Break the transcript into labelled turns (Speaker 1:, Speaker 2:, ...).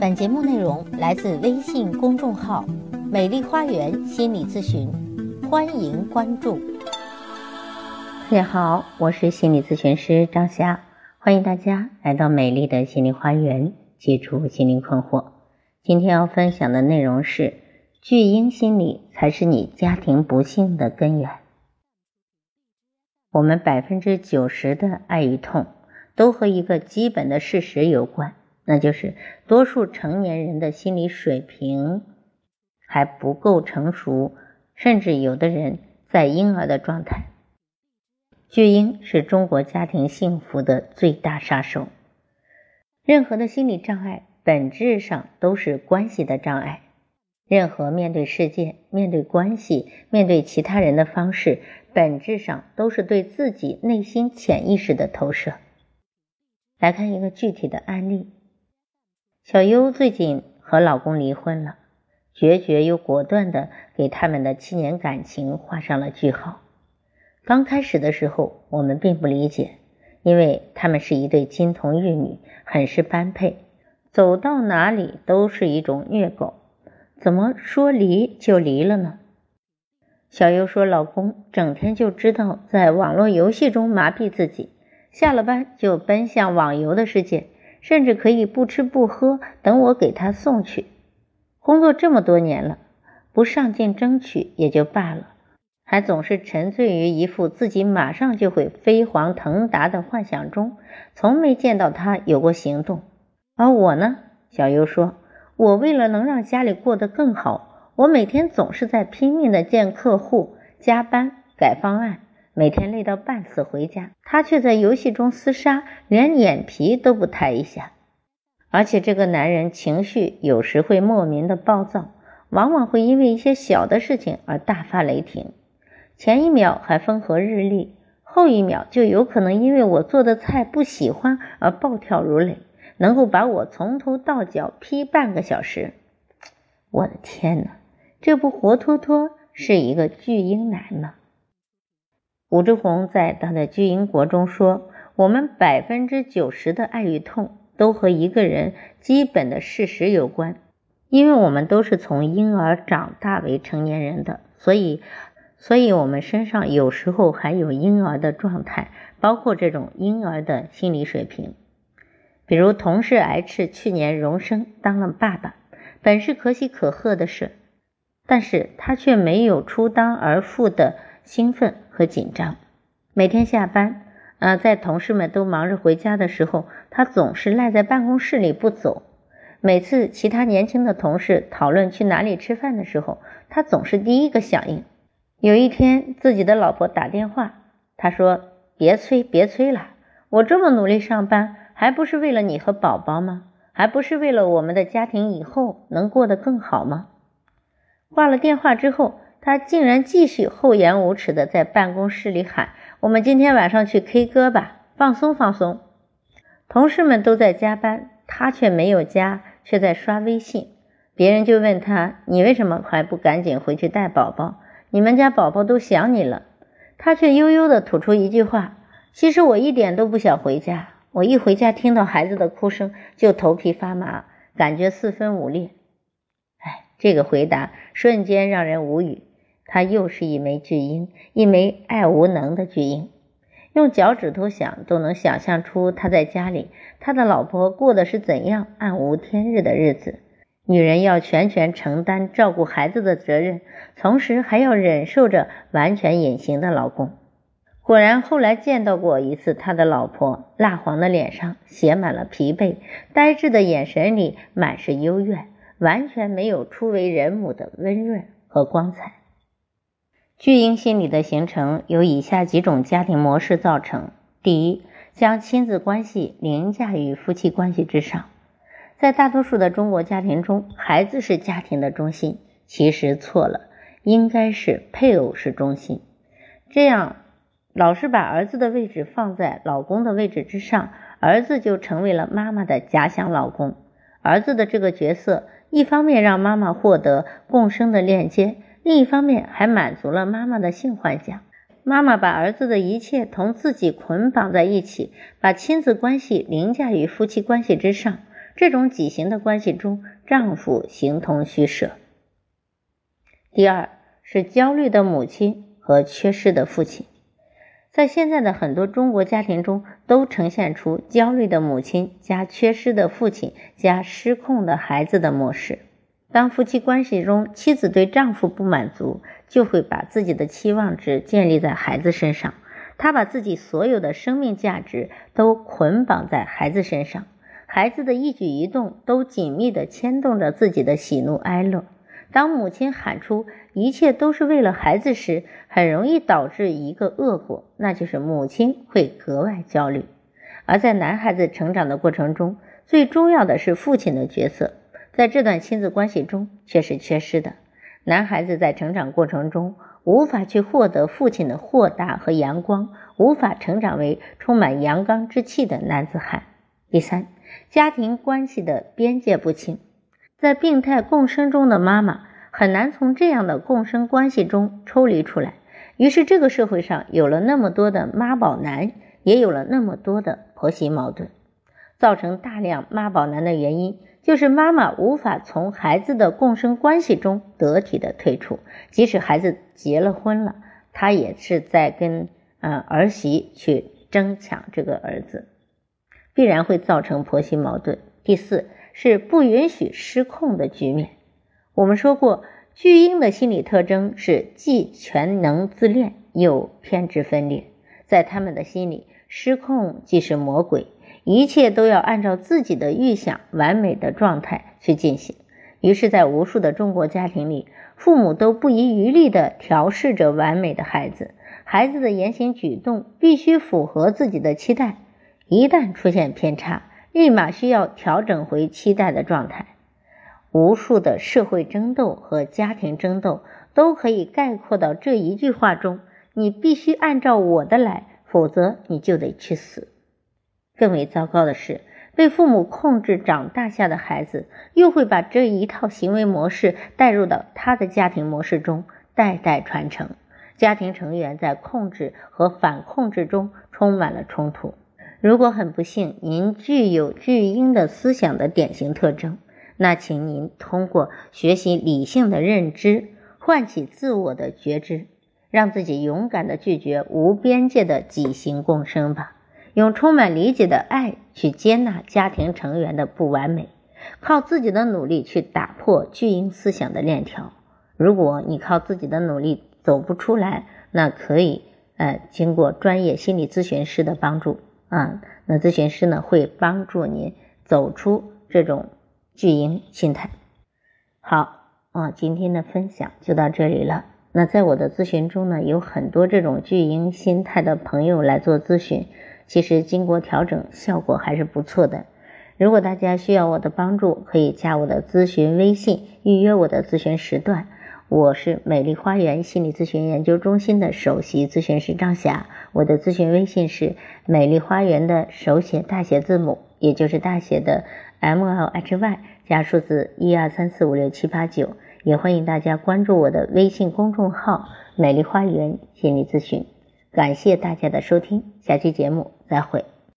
Speaker 1: 本节目内容来自微信公众号“美丽花园心理咨询”，欢迎关注。
Speaker 2: 大家好，我是心理咨询师张霞，欢迎大家来到美丽的心灵花园，解除心灵困惑。今天要分享的内容是：巨婴心理才是你家庭不幸的根源。我们百分之九十的爱与痛，都和一个基本的事实有关。那就是多数成年人的心理水平还不够成熟，甚至有的人在婴儿的状态。巨婴是中国家庭幸福的最大杀手。任何的心理障碍本质上都是关系的障碍。任何面对世界、面对关系、面对其他人的方式，本质上都是对自己内心潜意识的投射。来看一个具体的案例。小优最近和老公离婚了，决绝又果断的给他们的七年感情画上了句号。刚开始的时候，我们并不理解，因为他们是一对金童玉女，很是般配，走到哪里都是一种虐狗，怎么说离就离了呢？小优说，老公整天就知道在网络游戏中麻痹自己，下了班就奔向网游的世界。甚至可以不吃不喝，等我给他送去。工作这么多年了，不上进争取也就罢了，还总是沉醉于一副自己马上就会飞黄腾达的幻想中，从没见到他有过行动。而我呢，小优说，我为了能让家里过得更好，我每天总是在拼命的见客户、加班、改方案。每天累到半死回家，他却在游戏中厮杀，连眼皮都不抬一下。而且这个男人情绪有时会莫名的暴躁，往往会因为一些小的事情而大发雷霆。前一秒还风和日丽，后一秒就有可能因为我做的菜不喜欢而暴跳如雷，能够把我从头到脚批半个小时。我的天哪，这不活脱脱是一个巨婴男吗？武志红在他的《巨婴国》中说：“我们百分之九十的爱与痛都和一个人基本的事实有关，因为我们都是从婴儿长大为成年人的，所以，所以我们身上有时候还有婴儿的状态，包括这种婴儿的心理水平。比如，同事 H 去年荣升当了爸爸，本是可喜可贺的事，但是他却没有出当儿父的兴奋。”和紧张，每天下班，啊，在同事们都忙着回家的时候，他总是赖在办公室里不走。每次其他年轻的同事讨论去哪里吃饭的时候，他总是第一个响应。有一天，自己的老婆打电话，他说：“别催，别催了，我这么努力上班，还不是为了你和宝宝吗？还不是为了我们的家庭以后能过得更好吗？”挂了电话之后。他竟然继续厚颜无耻的在办公室里喊：“我们今天晚上去 K 歌吧，放松放松。”同事们都在加班，他却没有加，却在刷微信。别人就问他：“你为什么还不赶紧回去带宝宝？你们家宝宝都想你了。”他却悠悠的吐出一句话：“其实我一点都不想回家，我一回家听到孩子的哭声就头皮发麻，感觉四分五裂。”哎，这个回答瞬间让人无语。他又是一枚巨婴，一枚爱无能的巨婴。用脚趾头想都能想象出他在家里，他的老婆过的是怎样暗无天日的日子。女人要全权承担照顾孩子的责任，同时还要忍受着完全隐形的老公。果然，后来见到过一次他的老婆，蜡黄的脸上写满了疲惫，呆滞的眼神里满是幽怨，完全没有初为人母的温润和光彩。巨婴心理的形成由以下几种家庭模式造成：第一，将亲子关系凌驾于夫妻关系之上。在大多数的中国家庭中，孩子是家庭的中心，其实错了，应该是配偶是中心。这样，老是把儿子的位置放在老公的位置之上，儿子就成为了妈妈的假想老公。儿子的这个角色，一方面让妈妈获得共生的链接。另一方面，还满足了妈妈的性幻想。妈妈把儿子的一切同自己捆绑在一起，把亲子关系凌驾于夫妻关系之上，这种畸形的关系中，丈夫形同虚设。第二是焦虑的母亲和缺失的父亲，在现在的很多中国家庭中，都呈现出焦虑的母亲加缺失的父亲加失控的孩子的模式。当夫妻关系中妻子对丈夫不满足，就会把自己的期望值建立在孩子身上，她把自己所有的生命价值都捆绑在孩子身上，孩子的一举一动都紧密地牵动着自己的喜怒哀乐。当母亲喊出一切都是为了孩子时，很容易导致一个恶果，那就是母亲会格外焦虑。而在男孩子成长的过程中，最重要的是父亲的角色。在这段亲子关系中却是缺失的。男孩子在成长过程中无法去获得父亲的豁达和阳光，无法成长为充满阳刚之气的男子汉。第三，家庭关系的边界不清，在病态共生中的妈妈很难从这样的共生关系中抽离出来。于是，这个社会上有了那么多的妈宝男，也有了那么多的婆媳矛盾，造成大量妈宝男的原因。就是妈妈无法从孩子的共生关系中得体的退出，即使孩子结了婚了，她也是在跟嗯儿媳去争抢这个儿子，必然会造成婆媳矛盾。第四是不允许失控的局面。我们说过，巨婴的心理特征是既全能自恋又偏执分裂，在他们的心里，失控即是魔鬼。一切都要按照自己的预想、完美的状态去进行。于是，在无数的中国家庭里，父母都不遗余力地调试着完美的孩子，孩子的言行举动必须符合自己的期待。一旦出现偏差，立马需要调整回期待的状态。无数的社会争斗和家庭争斗都可以概括到这一句话中：你必须按照我的来，否则你就得去死。更为糟糕的是，被父母控制长大下的孩子，又会把这一套行为模式带入到他的家庭模式中，代代传承。家庭成员在控制和反控制中充满了冲突。如果很不幸您具有巨婴的思想的典型特征，那请您通过学习理性的认知，唤起自我的觉知，让自己勇敢地拒绝无边界的畸形共生吧。用充满理解的爱去接纳家庭成员的不完美，靠自己的努力去打破巨婴思想的链条。如果你靠自己的努力走不出来，那可以呃经过专业心理咨询师的帮助啊，那咨询师呢会帮助您走出这种巨婴心态。好啊，今天的分享就到这里了。那在我的咨询中呢，有很多这种巨婴心态的朋友来做咨询。其实经过调整，效果还是不错的。如果大家需要我的帮助，可以加我的咨询微信，预约我的咨询时段。我是美丽花园心理咨询研究中心的首席咨询师张霞，我的咨询微信是美丽花园的手写大写字母，也就是大写的 M L H Y 加数字一二三四五六七八九。也欢迎大家关注我的微信公众号“美丽花园心理咨询”。感谢大家的收听，下期节目再会。